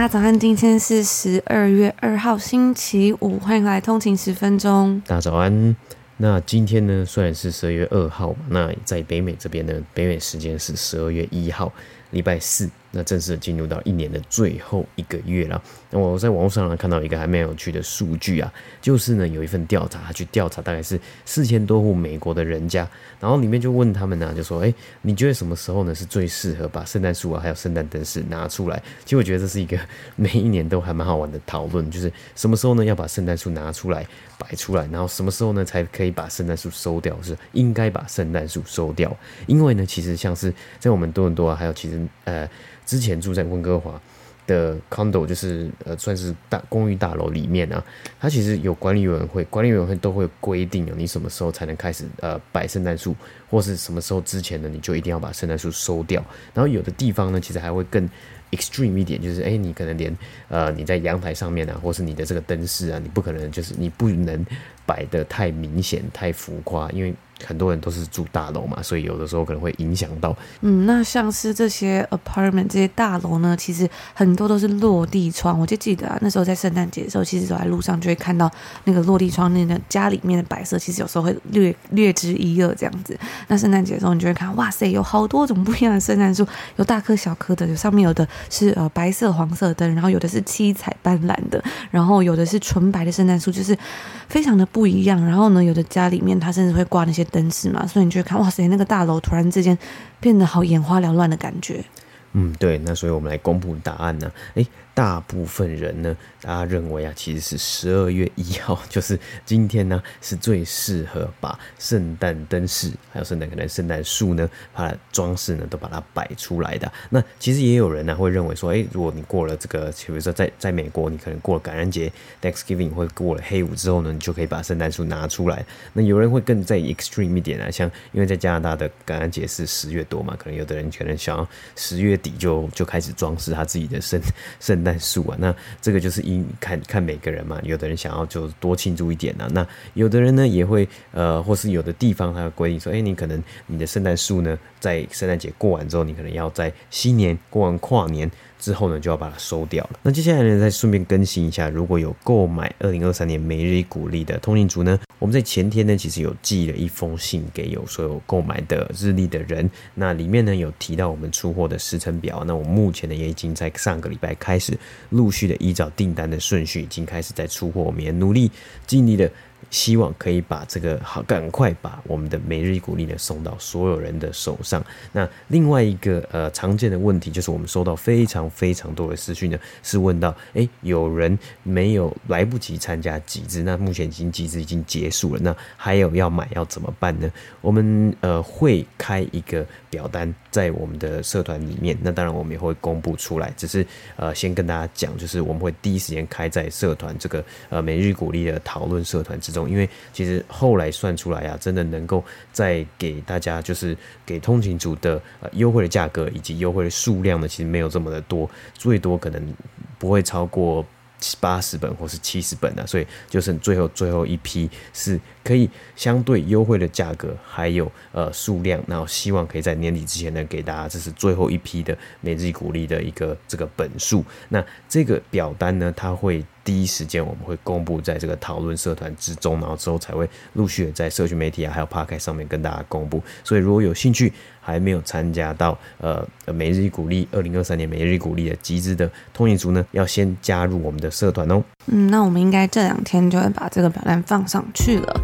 大家早安，今天是十二月二号，星期五，欢迎来通勤十分钟。大家早安。那今天呢，虽然是十二月二号，那在北美这边呢，北美时间是十二月一号，礼拜四。那正式进入到一年的最后一个月了。我在网络上看到一个还蛮有趣的数据啊，就是呢有一份调查，他去调查大概是四千多户美国的人家，然后里面就问他们呢，就说：哎，你觉得什么时候呢是最适合把圣诞树啊还有圣诞灯饰拿出来？其实我觉得这是一个每一年都还蛮好玩的讨论，就是什么时候呢要把圣诞树拿出来摆出来，然后什么时候呢才可以把圣诞树收掉？是应该把圣诞树收掉，因为呢其实像是在我们多伦多啊，还有其实呃。之前住在温哥华的 condo，就是呃算是大公寓大楼里面啊，它其实有管理委员会，管理委员会都会规定啊，你什么时候才能开始呃摆圣诞树，或是什么时候之前呢，你就一定要把圣诞树收掉。然后有的地方呢，其实还会更 extreme 一点，就是哎，你可能连呃你在阳台上面啊，或是你的这个灯饰啊，你不可能就是你不能摆得太明显、太浮夸，因为。很多人都是住大楼嘛，所以有的时候可能会影响到。嗯，那像是这些 apartment 这些大楼呢，其实很多都是落地窗。我就记得啊，那时候在圣诞节的时候，其实走在路上就会看到那个落地窗，那个家里面的摆设，其实有时候会略略知一二这样子。那圣诞节的时候，你就会看，哇塞，有好多种不一样的圣诞树，有大颗小颗的，有上面有的是呃白色黄色灯，然后有的是七彩斑斓的，然后有的是纯白的圣诞树，就是非常的不一样。然后呢，有的家里面它甚至会挂那些。灯饰嘛，所以你就会看，哇塞，那个大楼突然之间变得好眼花缭乱的感觉。嗯，对，那所以我们来公布答案呢。诶。大部分人呢，大家认为啊，其实是十二月一号，就是今天呢，是最适合把圣诞灯饰还有圣诞可能圣诞树呢，把它装饰呢都把它摆出来的。那其实也有人呢会认为说，诶，如果你过了这个，比如说在在美国，你可能过了感恩节 Thanksgiving 或者过了黑五之后呢，你就可以把圣诞树拿出来。那有人会更在意 extreme 一点啊，像因为在加拿大的感恩节是十月多嘛，可能有的人可能想要十月底就就开始装饰他自己的圣圣诞。树啊，那这个就是因看看每个人嘛，有的人想要就多庆祝一点啊，那有的人呢也会呃，或是有的地方他规定说，哎，你可能你的圣诞树呢，在圣诞节过完之后，你可能要在新年过完跨年。之后呢，就要把它收掉了。那接下来呢，再顺便更新一下，如果有购买二零二三年每日一股历的通勤族呢，我们在前天呢，其实有寄了一封信给有所有购买的日历的人。那里面呢，有提到我们出货的时程表。那我目前呢，也已经在上个礼拜开始陆续的依照订单的顺序，已经开始在出货。我们也努力尽力的。希望可以把这个好，赶快把我们的每日一股历呢送到所有人的手上。那另外一个呃常见的问题就是，我们收到非常非常多的私讯呢，是问到，哎，有人没有来不及参加集资，那目前已经集资已经结束了，那还有要买要怎么办呢？我们呃会开一个表单在我们的社团里面，那当然我们也会公布出来，只是呃先跟大家讲，就是我们会第一时间开在社团这个呃每日鼓励的讨论社团之中。因为其实后来算出来啊，真的能够再给大家，就是给通勤组的呃优惠的价格以及优惠的数量呢，其实没有这么的多，最多可能不会超过八十本或是七十本啊，所以就剩最后最后一批是可以相对优惠的价格，还有呃数量，然后希望可以在年底之前呢给大家，这是最后一批的每日鼓励的一个这个本数。那这个表单呢，它会第一时间我们会公布在这个讨论社团之中，然后之后才会陆续的在社区媒体啊还有 Park 上面跟大家公布。所以如果有兴趣还没有参加到呃每日一鼓励二零二三年每日一鼓励的集资的通义族呢，要先加入我们的。社团哦，嗯，那我们应该这两天就会把这个表单放上去了。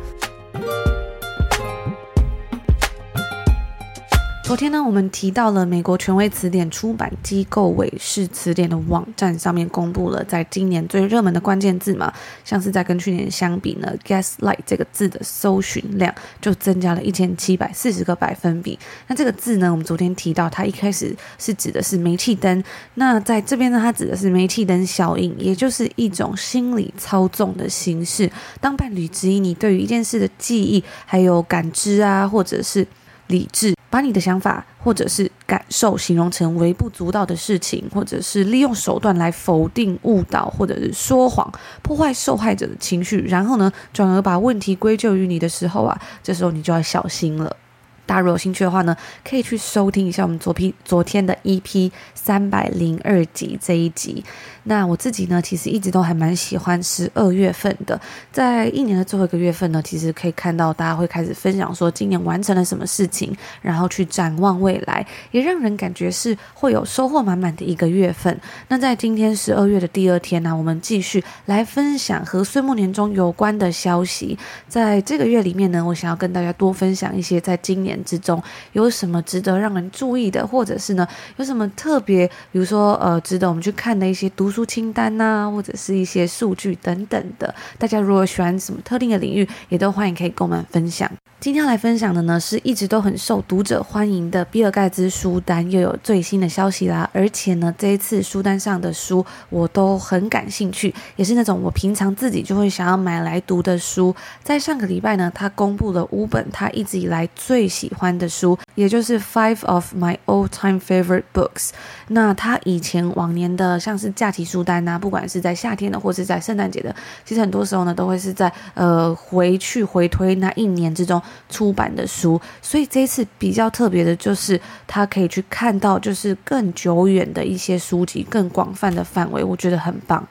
昨天呢，我们提到了美国权威词典出版机构韦氏词典的网站上面公布了，在今年最热门的关键字嘛，像是在跟去年相比呢，gaslight 这个字的搜寻量就增加了一千七百四十个百分比。那这个字呢，我们昨天提到，它一开始是指的是煤气灯，那在这边呢，它指的是煤气灯效应，也就是一种心理操纵的形式。当伴侣质疑你对于一件事的记忆、还有感知啊，或者是理智。把你的想法或者是感受形容成微不足道的事情，或者是利用手段来否定、误导，或者是说谎，破坏受害者的情绪，然后呢，转而把问题归咎于你的时候啊，这时候你就要小心了。大家如果有兴趣的话呢，可以去收听一下我们昨批昨天的 EP 三百零二集这一集。那我自己呢，其实一直都还蛮喜欢十二月份的，在一年的最后一个月份呢，其实可以看到大家会开始分享说今年完成了什么事情，然后去展望未来，也让人感觉是会有收获满满的一个月份。那在今天十二月的第二天呢，我们继续来分享和岁末年终有关的消息。在这个月里面呢，我想要跟大家多分享一些在今年之中有什么值得让人注意的，或者是呢有什么特别，比如说呃值得我们去看的一些读书清单呐、或者是一些数据等等的。大家如果喜欢什么特定的领域，也都欢迎可以跟我们分享。今天要来分享的呢，是一直都很受读者欢迎的比尔盖茨书单又有最新的消息啦。而且呢，这一次书单上的书我都很感兴趣，也是那种我平常自己就会想要买来读的书。在上个礼拜呢，他公布了五本他一直以来最喜欢的书，也就是 Five of My All-Time Favorite Books。那他以前往年的像是假期书单呐、不管是在夏天的或是在圣诞节的，其实很多时候呢都会是在呃回去回推那一年之中。出版的书，所以这一次比较特别的就是，他可以去看到就是更久远的一些书籍，更广泛的范围，我觉得很棒。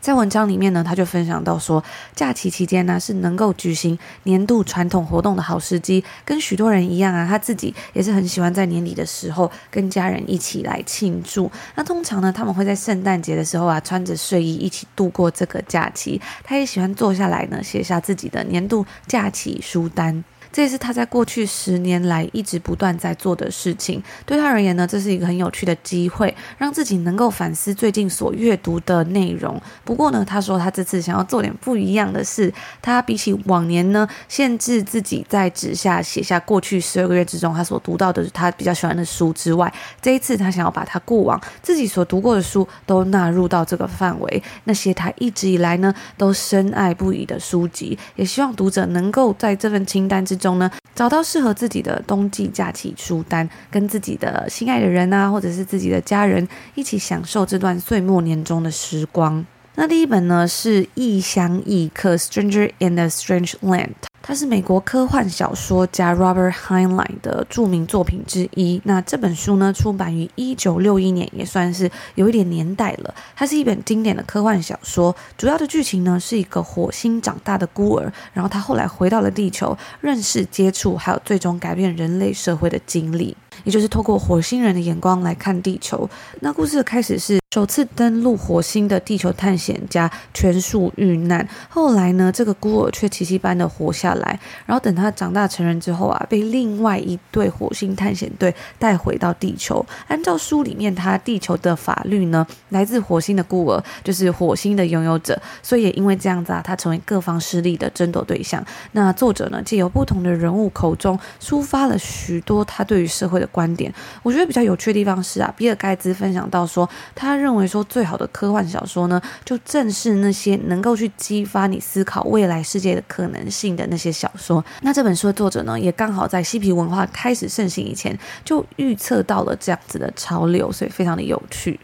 在文章里面呢，他就分享到说，假期期间呢是能够举行年度传统活动的好时机，跟许多人一样啊，他自己也是很喜欢在年底的时候跟家人一起来庆祝。那通常呢，他们会在圣诞节的时候啊，穿着睡衣一起度过这个假期。他也喜欢坐下来呢，写下自己的年度假期书单。这也是他在过去十年来一直不断在做的事情。对他而言呢，这是一个很有趣的机会，让自己能够反思最近所阅读的内容。不过呢，他说他这次想要做点不一样的事。他比起往年呢，限制自己在纸下写下过去十二个月之中他所读到的他比较喜欢的书之外，这一次他想要把他过往自己所读过的书都纳入到这个范围。那些他一直以来呢都深爱不已的书籍，也希望读者能够在这份清单之中。呢，找到适合自己的冬季假期书单，跟自己的心爱的人啊，或者是自己的家人一起享受这段岁末年终的时光。那第一本呢是《异乡异客》（Stranger in a Strange Land）。它是美国科幻小说家 Robert Heinlein 的著名作品之一。那这本书呢，出版于一九六一年，也算是有一点年代了。它是一本经典的科幻小说，主要的剧情呢是一个火星长大的孤儿，然后他后来回到了地球，认识、接触，还有最终改变人类社会的经历。也就是透过火星人的眼光来看地球。那故事的开始是首次登陆火星的地球探险家全数遇难，后来呢，这个孤儿却奇迹般的活下来。然后等他长大成人之后啊，被另外一队火星探险队带回到地球。按照书里面他地球的法律呢，来自火星的孤儿就是火星的拥有者，所以也因为这样子啊，他成为各方势力的争夺对象。那作者呢，借由不同的人物口中抒发了许多他对于社会观点，我觉得比较有趣的地方是啊，比尔盖茨分享到说，他认为说最好的科幻小说呢，就正是那些能够去激发你思考未来世界的可能性的那些小说。那这本书的作者呢，也刚好在嬉皮文化开始盛行以前，就预测到了这样子的潮流，所以非常的有趣。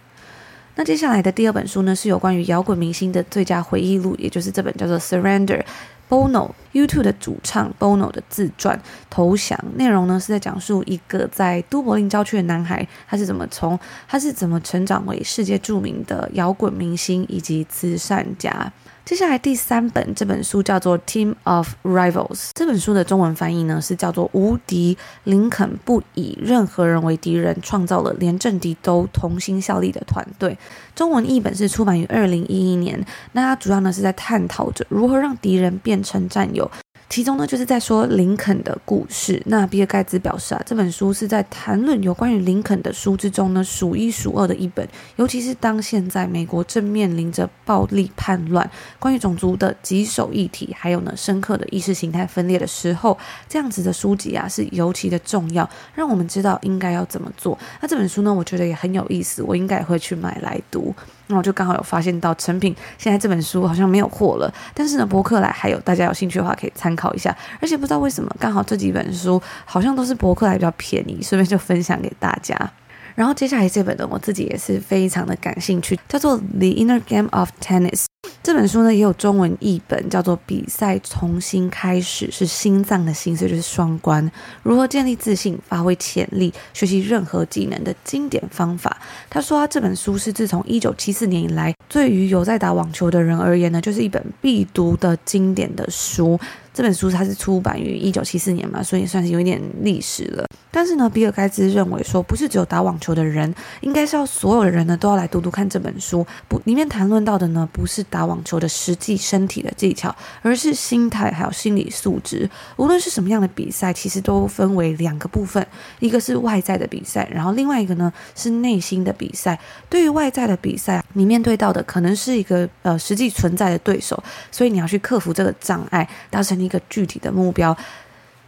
那接下来的第二本书呢，是有关于摇滚明星的最佳回忆录，也就是这本叫做《Surrender》。Bono YouTube 的主唱 Bono 的自传《投降》内容呢，是在讲述一个在都柏林郊区的男孩，他是怎么从他是怎么成长为世界著名的摇滚明星以及慈善家。接下来第三本这本书叫做《Team of Rivals》，这本书的中文翻译呢是叫做《无敌林肯不以任何人为敌人，创造了连政敌都同心效力的团队》。中文译本是出版于二零一一年，那它主要呢是在探讨着如何让敌人变成战友。其中呢，就是在说林肯的故事。那比尔盖茨表示啊，这本书是在谈论有关于林肯的书之中呢，数一数二的一本。尤其是当现在美国正面临着暴力叛乱、关于种族的棘手议题，还有呢深刻的意识形态分裂的时候，这样子的书籍啊是尤其的重要，让我们知道应该要怎么做。那这本书呢，我觉得也很有意思，我应该会去买来读。那我就刚好有发现到成品现在这本书好像没有货了，但是呢，博客来还有，大家有兴趣的话可以参考一下。而且不知道为什么，刚好这几本书好像都是博客来比较便宜，顺便就分享给大家。然后接下来这本呢，我自己也是非常的感兴趣，叫做《The Inner Game of Tennis》。这本书呢也有中文译本，叫做《比赛重新开始》，是心脏的心，所以就是双关。如何建立自信、发挥潜力、学习任何技能的经典方法。他说，他这本书是自从一九七四年以来，对于有在打网球的人而言呢，就是一本必读的经典的书。这本书它是出版于一九七四年嘛，所以算是有一点历史了。但是呢，比尔盖茨认为说，不是只有打网球的人，应该是要所有的人呢都要来读读看这本书。不，里面谈论到的呢，不是打网球的实际身体的技巧，而是心态还有心理素质。无论是什么样的比赛，其实都分为两个部分，一个是外在的比赛，然后另外一个呢是内心的比赛。对于外在的比赛，你面对到的可能是一个呃实际存在的对手，所以你要去克服这个障碍，达成。一个具体的目标，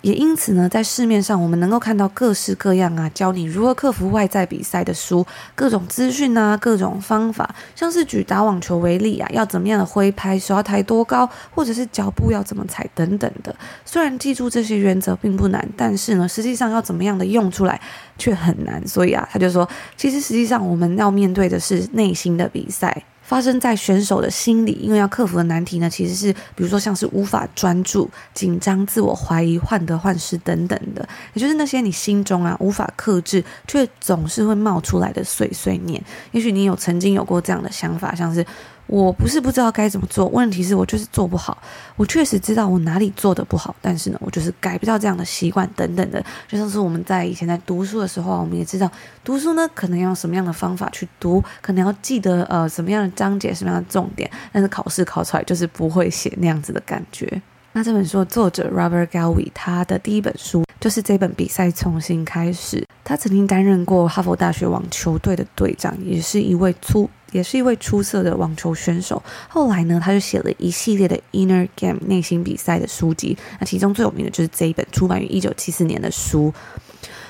也因此呢，在市面上我们能够看到各式各样啊，教你如何克服外在比赛的书，各种资讯啊，各种方法，像是举打网球为例啊，要怎么样的挥拍，手要抬多高，或者是脚步要怎么踩等等的。虽然记住这些原则并不难，但是呢，实际上要怎么样的用出来却很难。所以啊，他就说，其实实际上我们要面对的是内心的比赛。发生在选手的心里，因为要克服的难题呢，其实是比如说像是无法专注、紧张、自我怀疑、患得患失等等的，也就是那些你心中啊无法克制却总是会冒出来的碎碎念。也许你有曾经有过这样的想法，像是。我不是不知道该怎么做，问题是我就是做不好。我确实知道我哪里做得不好，但是呢，我就是改不掉这样的习惯等等的。就像是我们在以前在读书的时候，我们也知道读书呢，可能要用什么样的方法去读，可能要记得呃什么样的章节、什么样的重点，但是考试考出来就是不会写那样子的感觉。那这本书的作者 Robert Galway，他的第一本书就是这本《比赛重新开始》。他曾经担任过哈佛大学网球队的队长，也是一位粗。也是一位出色的网球选手。后来呢，他就写了一系列的 Inner Game 内心比赛的书籍。那其中最有名的就是这一本，出版于一九七四年的书。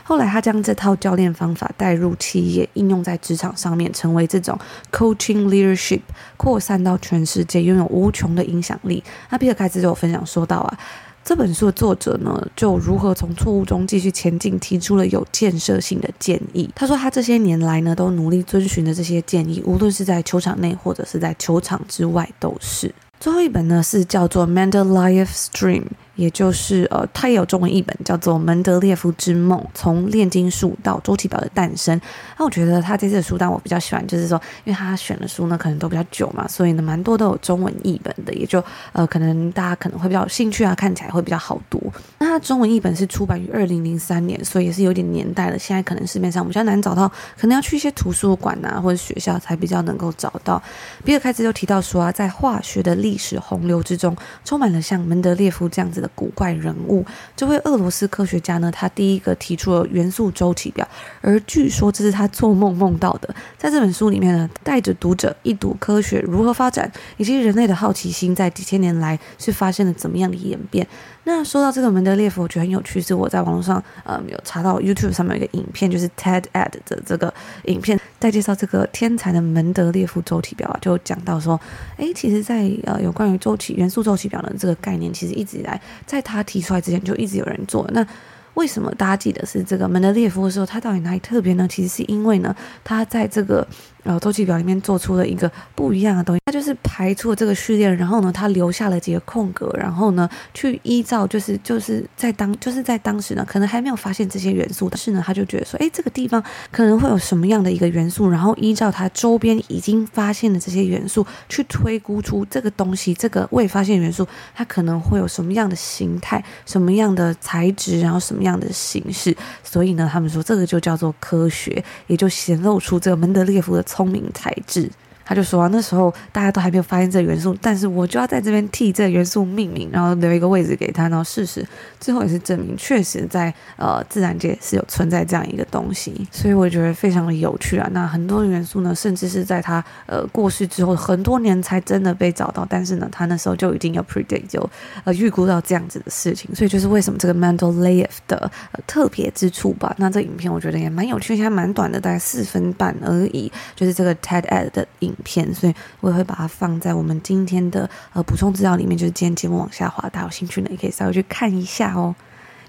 后来他将这套教练方法带入企业，应用在职场上面，成为这种 Coaching Leadership，扩散到全世界，拥有无穷的影响力。那比尔盖茨就有分享说到啊。这本书的作者呢，就如何从错误中继续前进，提出了有建设性的建议。他说，他这些年来呢，都努力遵循的这些建议，无论是在球场内或者是在球场之外，都是。最后一本呢，是叫做《Mandalay Stream》。也就是呃，他也有中文译本，叫做《门德列夫之梦：从炼金术到周期表的诞生》。那我觉得他这次的书单我比较喜欢，就是说，因为他选的书呢可能都比较久嘛，所以呢蛮多都有中文译本的，也就呃可能大家可能会比较有兴趣啊，看起来会比较好读。那他中文译本是出版于二零零三年，所以也是有点年代了。现在可能市面上比较难找到，可能要去一些图书馆啊或者学校才比较能够找到。比尔盖茨就提到说啊，在化学的历史洪流之中，充满了像门德列夫这样子的古怪人物，这位俄罗斯科学家呢，他第一个提出了元素周期表，而据说这是他做梦梦到的。在这本书里面呢，带着读者一睹科学如何发展，以及人类的好奇心在几千年来是发生了怎么样的演变。那说到这个门德列夫，我觉得很有趣，是我在网络上呃有查到 YouTube 上面有一个影片，就是 TED Ed 的这个影片，在介绍这个天才的门德列夫周期表啊，就讲到说，诶，其实在，在呃有关于周期元素周期表的这个概念，其实一直以来在他提出来之前就一直有人做。那为什么大家记得是这个门德列夫的时候，他到底哪里特别呢？其实是因为呢，他在这个然后周期表里面做出了一个不一样的东西，它就是排出了这个序列，然后呢，它留下了几个空格，然后呢，去依照就是就是在当就是在当时呢，可能还没有发现这些元素，但是呢，他就觉得说，哎，这个地方可能会有什么样的一个元素，然后依照它周边已经发现的这些元素去推估出这个东西，这个未发现元素它可能会有什么样的形态、什么样的材质，然后什么样的形式，所以呢，他们说这个就叫做科学，也就显露出这个门德列夫的。聪明才智。他就说啊，那时候大家都还没有发现这元素，但是我就要在这边替这元素命名，然后留一个位置给他，然后事实最后也是证明，确实在呃自然界是有存在这样一个东西，所以我觉得非常的有趣啊。那很多元素呢，甚至是在他呃过世之后很多年才真的被找到，但是呢，他那时候就已经有 predict 就呃预估到这样子的事情，所以就是为什么这个 Mendeleev 的、呃、特别之处吧。那这影片我觉得也蛮有趣，现在蛮短的，大概四分半而已，就是这个 TED-Ed 的影。片，所以我也会把它放在我们今天的呃补充资料里面，就是今天节目往下滑，大家有兴趣呢也可以稍微去看一下哦。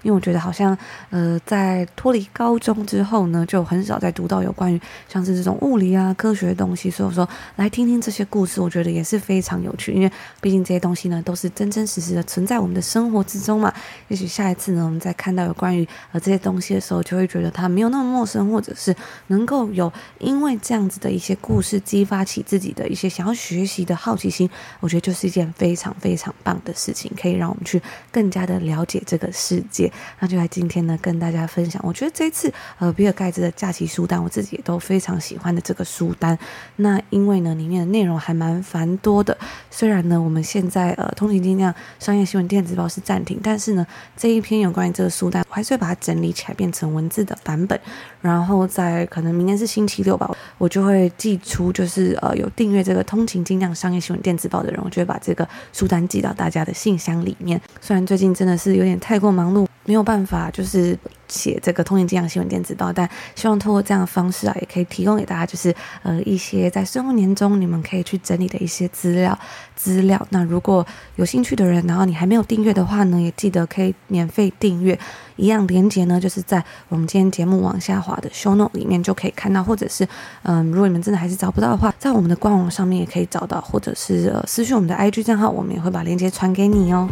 因为我觉得好像，呃，在脱离高中之后呢，就很少再读到有关于像是这种物理啊、科学的东西，所以我说来听听这些故事，我觉得也是非常有趣。因为毕竟这些东西呢，都是真真实实的存在我们的生活之中嘛。也许下一次呢，我们再看到有关于呃这些东西的时候，就会觉得它没有那么陌生，或者是能够有因为这样子的一些故事激发起自己的一些想要学习的好奇心，我觉得就是一件非常非常棒的事情，可以让我们去更加的了解这个世界。那就来今天呢，跟大家分享。我觉得这一次呃，比尔盖茨的假期书单，我自己也都非常喜欢的这个书单。那因为呢，里面的内容还蛮繁多的。虽然呢，我们现在呃，通勤精酿商业新闻电子报是暂停，但是呢，这一篇有关于这个书单，我还是把它整理起来，变成文字的版本。然后在可能明天是星期六吧，我就会寄出，就是呃，有订阅这个通勤精量商业新闻电子报的人，我就会把这个书单寄到大家的信箱里面。虽然最近真的是有点太过忙碌。没有办法，就是写这个通勤精酿新闻电子报，但希望通过这样的方式啊，也可以提供给大家，就是呃一些在岁末年终你们可以去整理的一些资料资料。那如果有兴趣的人，然后你还没有订阅的话呢，也记得可以免费订阅。一样连接呢，就是在我们今天节目往下滑的 show note 里面就可以看到，或者是嗯、如果你们真的还是找不到的话，在我们的官网上面也可以找到，或者是呃私讯我们的 IG 账号，我们也会把链接传给你哦。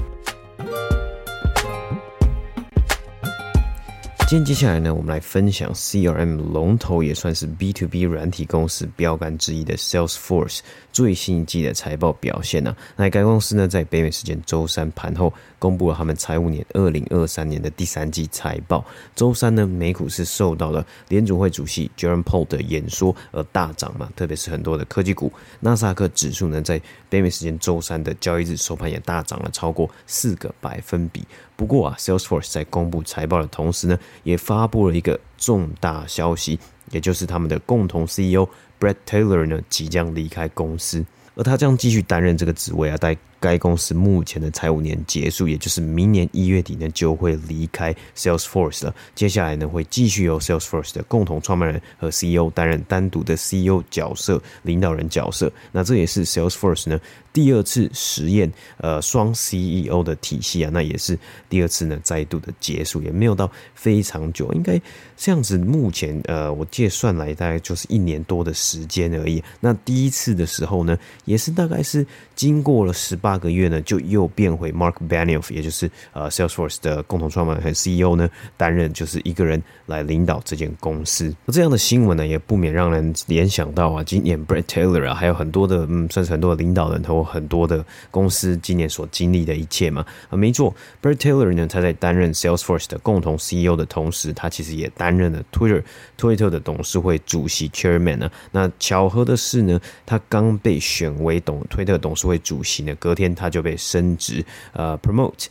今天接下来呢，我们来分享 CRM 龙头也算是 B to B 软体公司标杆之一的 Salesforce 最新一季的财报表现呢、啊。那该公司呢，在北美时间周三盘后公布了他们财务年二零二三年的第三季财报。周三呢，美股是受到了联准会主席 Jerome Powell 的演说而大涨嘛，特别是很多的科技股，纳斯达克指数呢，在北美时间周三的交易日收盘也大涨了超过四个百分比。不过啊，Salesforce 在公布财报的同时呢，也发布了一个重大消息，也就是他们的共同 CEO Bret Taylor 呢即将离开公司，而他将继续担任这个职位啊，在该公司目前的财务年结束，也就是明年一月底呢，就会离开 Salesforce 了。接下来呢，会继续由 Salesforce 的共同创办人和 CEO 担任单独的 CEO 角色、领导人角色。那这也是 Salesforce 呢。第二次实验，呃，双 CEO 的体系啊，那也是第二次呢，再度的结束，也没有到非常久，应该这样子。目前，呃，我计算来大概就是一年多的时间而已。那第一次的时候呢，也是大概是经过了十八八个月呢，就又变回 Mark Benioff，也就是呃 Salesforce 的共同创办人和 CEO 呢，担任就是一个人来领导这间公司。那这样的新闻呢，也不免让人联想到啊，今年 Bret Taylor 啊，还有很多的嗯，算是很多的领导人和。很多的公司今年所经历的一切嘛，啊，没错，Bret Taylor 呢，他在担任 Salesforce 的共同 CEO 的同时，他其实也担任了 Twitter Twitter 的董事会主席 Chairman 呢。那巧合的是呢，他刚被选为董 Twitter 董事会主席呢，隔天天他就被升职，呃，promote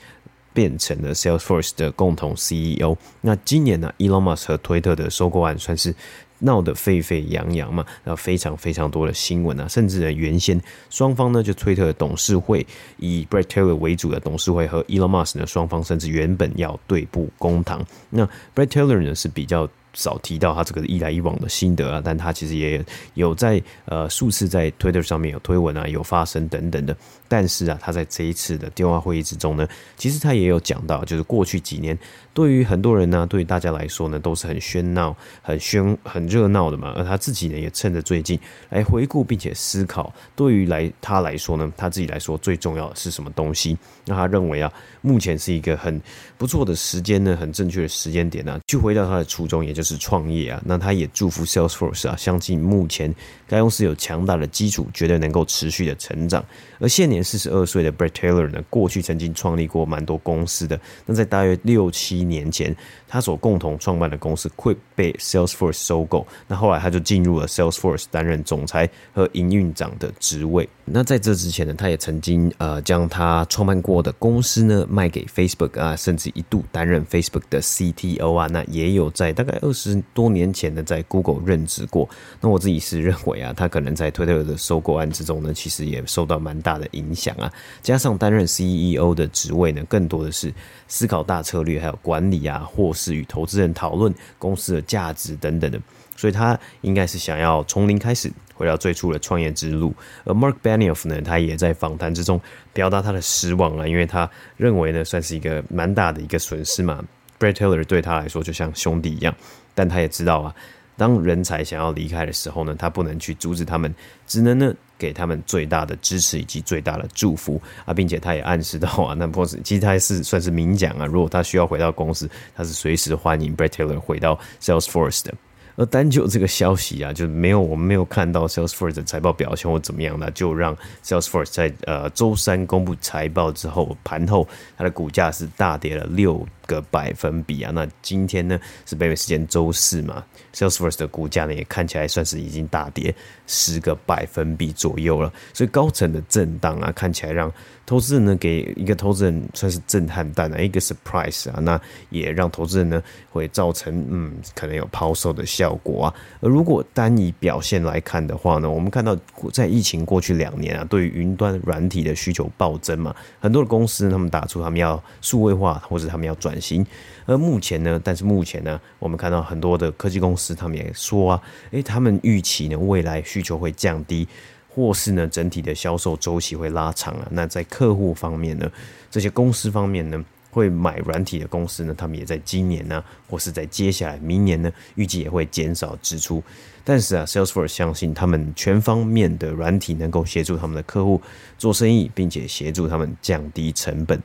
变成了 Salesforce 的共同 CEO。那今年呢，Elon Musk 和推特的收购案算是。闹得沸沸扬扬嘛，然后非常非常多的新闻啊，甚至呢，原先双方呢就推特的董事会以 Bret Taylor 为主的董事会和 Elon Musk 呢双方甚至原本要对簿公堂。那 Bret Taylor 呢是比较少提到他这个一来一往的心得啊，但他其实也有在呃数次在 Twitter 上面有推文啊，有发声等等的。但是啊，他在这一次的电话会议之中呢，其实他也有讲到，就是过去几年对于很多人呢、对于大家来说呢，都是很喧闹、很喧、很热闹的嘛。而他自己呢，也趁着最近来回顾并且思考，对于来他来说呢，他自己来说最重要的是什么东西？那他认为啊，目前是一个很不错的时间呢，很正确的时间点呢、去回到他的初衷，也就就是创业啊。那他也祝福 Salesforce 啊，相信目前该公司有强大的基础，绝对能够持续的成长。而现年四十二岁的 Bret Taylor 呢，过去曾经创立过蛮多公司的。那在大约六七年前，他所共同创办的公司 Quip 被 Salesforce 收购。那后来他就进入了 Salesforce 担任总裁和营运长的职位。那在这之前呢，他也曾经呃将他创办过的公司呢卖给 Facebook 啊，甚至一度担任 Facebook 的 CTO 啊。那也有在大概二十多年前呢，在 Google 任职过。那我自己是认为啊，他可能在 Twitter 的收购案之中呢，其实也受到蛮大。的影响啊，加上担任 CEO 的职位呢，更多的是思考大策略，还有管理啊，或是与投资人讨论公司的价值等等的，所以他应该是想要从零开始回到最初的创业之路。而 Mark Benioff 呢，他也在访谈之中表达他的失望啊，因为他认为呢，算是一个蛮大的一个损失嘛。Bret Taylor 对他来说就像兄弟一样，但他也知道啊，当人才想要离开的时候呢，他不能去阻止他们，只能呢。给他们最大的支持以及最大的祝福啊，并且他也暗示到啊，那 boss 其实他是算是明讲啊，如果他需要回到公司，他是随时欢迎 Bret Taylor 回到 Salesforce 的。而单就这个消息啊，就没有我们没有看到 Salesforce 的财报表现或怎么样的，就让 Salesforce 在呃周三公布财报之后，盘后它的股价是大跌了六个百分比啊。那今天呢是北美时间周四嘛，Salesforce 的股价呢也看起来算是已经大跌十个百分比左右了，所以高层的震荡啊，看起来让。投资人呢，给一个投资人算是震撼弹的一个 surprise 啊，那也让投资人呢会造成嗯，可能有抛售的效果啊。而如果单以表现来看的话呢，我们看到在疫情过去两年啊，对于云端软体的需求暴增嘛，很多的公司他们打出他们要数位化或者他们要转型。而目前呢，但是目前呢，我们看到很多的科技公司他们也说啊，诶，他们预期呢未来需求会降低。或是呢，整体的销售周期会拉长啊。那在客户方面呢，这些公司方面呢，会买软体的公司呢，他们也在今年呢，或是在接下来明年呢，预计也会减少支出。但是啊，Salesforce 相信他们全方面的软体能够协助他们的客户做生意，并且协助他们降低成本。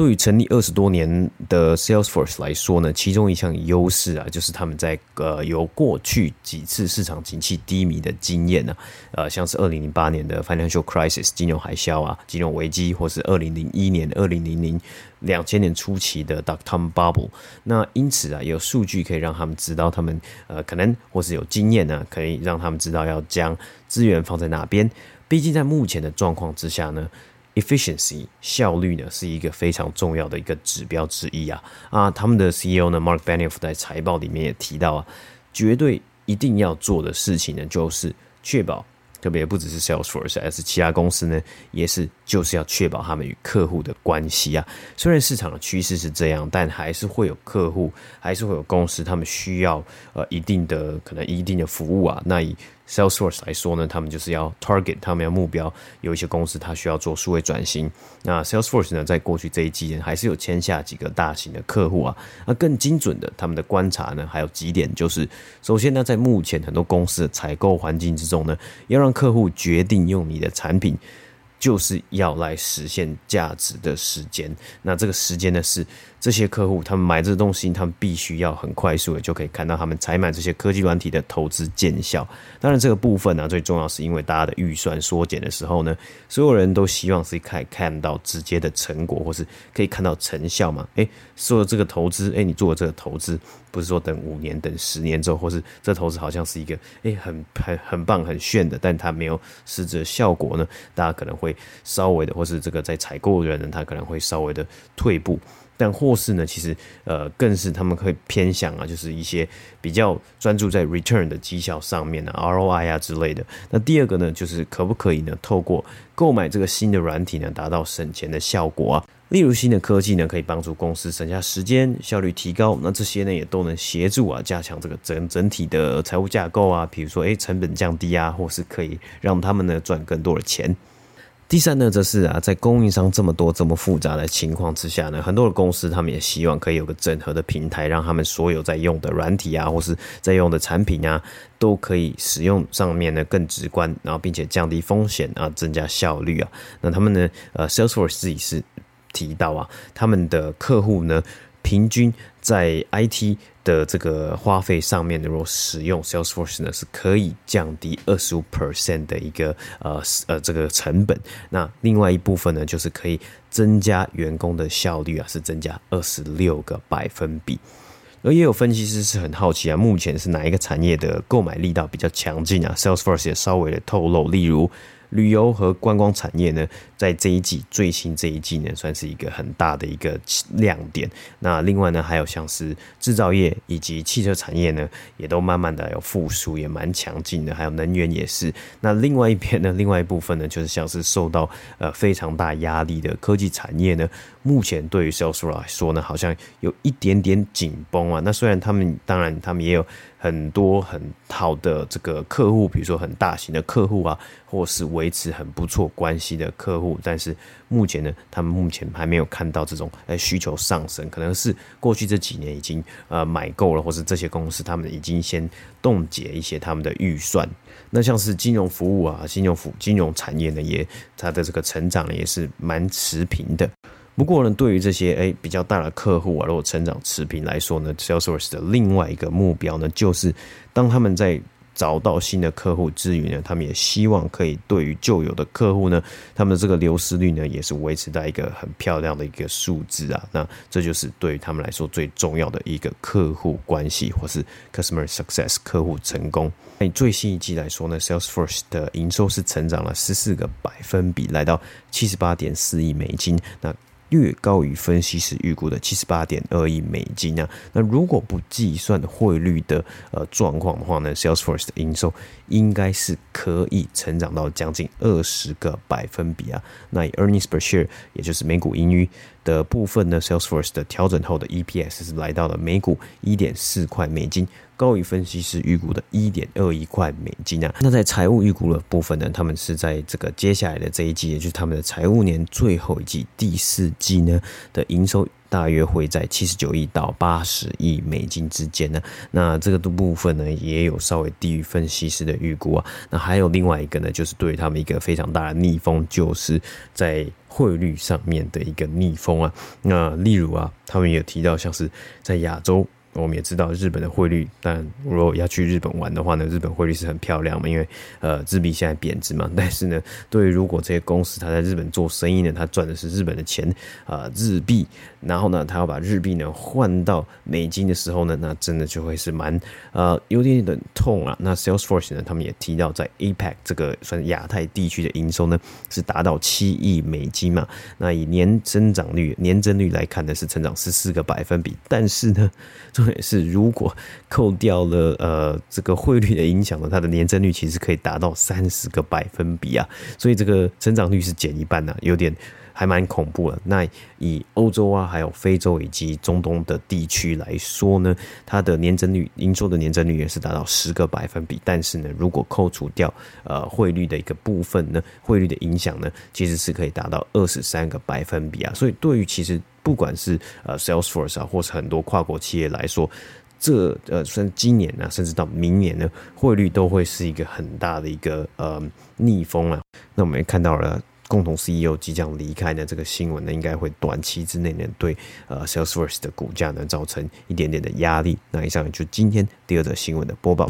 对于成立二十多年的 Salesforce 来说呢，其中一项优势啊，就是他们在呃有过去几次市场景气低迷的经验呢、呃，像是二零零八年的 Financial Crisis 金融海啸啊，金融危机，或是二零零一年、二零零零两千年初期的 Dot-com Bubble。那因此啊，有数据可以让他们知道他们呃可能或是有经验呢、可以让他们知道要将资源放在哪边。毕竟在目前的状况之下呢。Efficiency 效率呢是一个非常重要的一个指标之一啊啊，他们的 CEO 呢 Mark Benioff 在财报里面也提到啊，绝对一定要做的事情呢就是确保，特别不只是 Salesforce，而是其他公司呢也是就是要确保他们与客户的关系啊。虽然市场的趋势是这样，但还是会有客户，还是会有公司，他们需要呃一定的可能一定的服务啊，那以 Salesforce 来说呢，他们就是要 target，他们要目标有一些公司，它需要做数位转型。那 Salesforce 呢，在过去这一季呢，还是有签下几个大型的客户啊。那更精准的，他们的观察呢，还有几点，就是首先呢，在目前很多公司的采购环境之中呢，要让客户决定用你的产品。就是要来实现价值的时间，那这个时间呢，是这些客户他们买这东西，他们必须要很快速的就可以看到他们采买这些科技软体的投资见效。当然，这个部分呢，最重要是因为大家的预算缩减的时候呢，所有人都希望是可以看到直接的成果，或是可以看到成效嘛。诶，说这个投资，诶，你做这个投资。不是说等五年、等十年之后，或是这投资好像是一个诶很很很棒、很炫的，但它没有实质效果呢？大家可能会稍微的，或是这个在采购的人呢，他可能会稍微的退步。但或是呢，其实呃更是他们会偏向啊，就是一些比较专注在 return 的绩效上面啊，ROI 啊之类的。那第二个呢，就是可不可以呢，透过购买这个新的软体呢，达到省钱的效果啊？例如新的科技呢，可以帮助公司省下时间，效率提高。那这些呢，也都能协助啊，加强这个整整体的财务架构啊。比如说，诶，成本降低啊，或是可以让他们呢赚更多的钱。第三呢，则是啊，在供应商这么多这么复杂的情况之下呢，很多的公司他们也希望可以有个整合的平台，让他们所有在用的软体啊，或是在用的产品啊，都可以使用上面呢更直观，然后并且降低风险啊，增加效率啊。那他们呢，呃，Salesforce 自己是。提到啊，他们的客户呢，平均在 IT 的这个花费上面，如果使用 Salesforce 呢，是可以降低二十五 percent 的一个呃呃这个成本。那另外一部分呢，就是可以增加员工的效率啊，是增加二十六个百分比。而也有分析师是很好奇啊，目前是哪一个产业的购买力道比较强劲啊？Salesforce 也稍微的透露，例如。旅游和观光产业呢，在这一季最新这一季呢，算是一个很大的一个亮点。那另外呢，还有像是制造业以及汽车产业呢，也都慢慢的有复苏，也蛮强劲的。还有能源也是。那另外一边呢，另外一部分呢，就是像是受到呃非常大压力的科技产业呢，目前对于 Salesforce 来说呢，好像有一点点紧绷啊。那虽然他们当然他们也有。很多很好的这个客户，比如说很大型的客户啊，或是维持很不错关系的客户，但是目前呢，他们目前还没有看到这种呃需求上升，可能是过去这几年已经呃买够了，或是这些公司他们已经先冻结一些他们的预算。那像是金融服务啊，金融服金融产业呢，也它的这个成长呢也是蛮持平的。不过呢，对于这些诶比较大的客户啊，如果成长持平来说呢，Salesforce 的另外一个目标呢，就是当他们在找到新的客户之余呢，他们也希望可以对于旧有的客户呢，他们的这个流失率呢，也是维持在一个很漂亮的一个数字啊。那这就是对于他们来说最重要的一个客户关系，或是 Customer Success 客户成功。那最新一季来说呢，Salesforce 的营收是成长了十四个百分比，来到七十八点四亿美金。那略高于分析师预估的七十八点二亿美金啊，那如果不计算汇率的呃状况的话呢，Salesforce 的营收应该是可以成长到将近二十个百分比啊。那 earnings per share，也就是每股盈余的部分呢，Salesforce 的调整后的 EPS 是来到了每股一点四块美金。高于分析师预估的一点二一块美金啊。那在财务预估的部分呢，他们是在这个接下来的这一季，也就是他们的财务年最后一季第四季呢的营收大约会在七十九亿到八十亿美金之间呢。那这个的部分呢，也有稍微低于分析师的预估啊。那还有另外一个呢，就是对他们一个非常大的逆风，就是在汇率上面的一个逆风啊。那例如啊，他们也有提到像是在亚洲。我们也知道日本的汇率，但如果要去日本玩的话呢，日本汇率是很漂亮嘛，因为呃日币现在贬值嘛。但是呢，对于如果这些公司他在日本做生意呢，他赚的是日本的钱啊、日币，然后呢，他要把日币呢换到美金的时候呢，那真的就会是蛮呃有点点痛啊。那 Salesforce 呢，他们也提到在 APAC 这个算亚太地区的营收呢是达到七亿美金嘛。那以年增长率年增率来看呢，是成长十四个百分比，但是呢。是，如果扣掉了呃这个汇率的影响呢，它的年增率其实可以达到三十个百分比啊，所以这个增长率是减一半呢、啊，有点还蛮恐怖的。那以欧洲啊，还有非洲以及中东的地区来说呢，它的年增率营收的年增率也是达到十个百分比，但是呢，如果扣除掉呃汇率的一个部分呢，汇率的影响呢，其实是可以达到二十三个百分比啊，所以对于其实。不管是呃 Salesforce 啊，或是很多跨国企业来说，这呃，算今年呢、啊，甚至到明年呢，汇率都会是一个很大的一个呃逆风啊。那我们也看到了共同 CEO 即将离开呢这个新闻呢，应该会短期之内呢，对呃 Salesforce 的股价呢造成一点点的压力。那以上就今天第二则新闻的播报。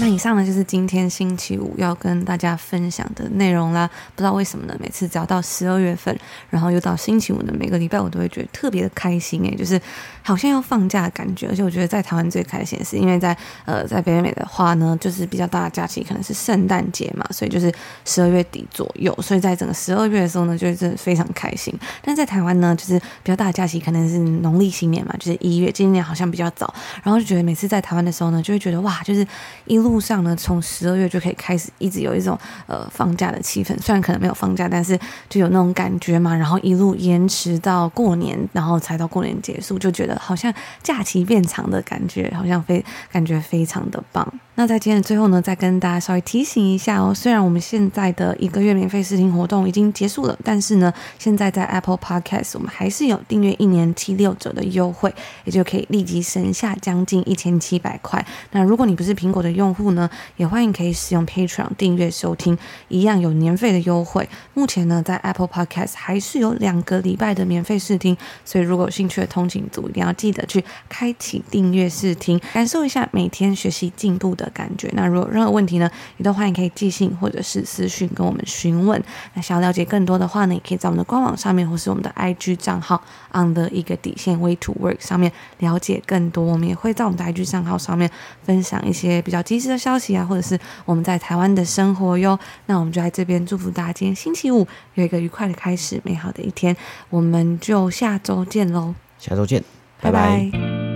那以上呢，就是今天星期五要跟大家分享的内容啦。不知道为什么呢，每次只要到十二月份，然后又到星期五的，每个礼拜我都会觉得特别的开心诶，就是好像要放假的感觉。而且我觉得在台湾最开心的是，因为在呃在北美的话呢，就是比较大的假期可能是圣诞节嘛，所以就是十二月底左右，所以在整个十二月的时候呢，就是非常开心。但在台湾呢，就是比较大的假期可能是农历新年嘛，就是一月，今年好像比较早，然后就觉得每次在台湾的时候呢，就会觉得哇，就是一路。路上呢，从十二月就可以开始，一直有一种呃放假的气氛。虽然可能没有放假，但是就有那种感觉嘛。然后一路延迟到过年，然后才到过年结束，就觉得好像假期变长的感觉，好像非感觉非常的棒。那在今天的最后呢，再跟大家稍微提醒一下哦。虽然我们现在的一个月免费试听活动已经结束了，但是呢，现在在 Apple Podcast 我们还是有订阅一年七六折的优惠，也就可以立即省下将近一千七百块。那如果你不是苹果的用户呢，也欢迎可以使用 Patreon 订阅收听，一样有年费的优惠。目前呢，在 Apple Podcast 还是有两个礼拜的免费试听，所以如果有兴趣的通勤族，一定要记得去开启订阅试听，感受一下每天学习进步的感觉。那如果任何问题呢，也都欢迎可以寄信或者是私讯跟我们询问。那想要了解更多的话呢，也可以在我们的官网上面或是我们的 IG 账号 on the 一个底线 way to work 上面了解更多。我们也会在我们的 IG 账号上面分享一些比较及时的消息啊，或者是我们在台湾的生活哟。那我们就在这边祝福大家今天星期五有一个愉快的开始，美好的一天。我们就下周见喽，下周见，拜拜。拜拜。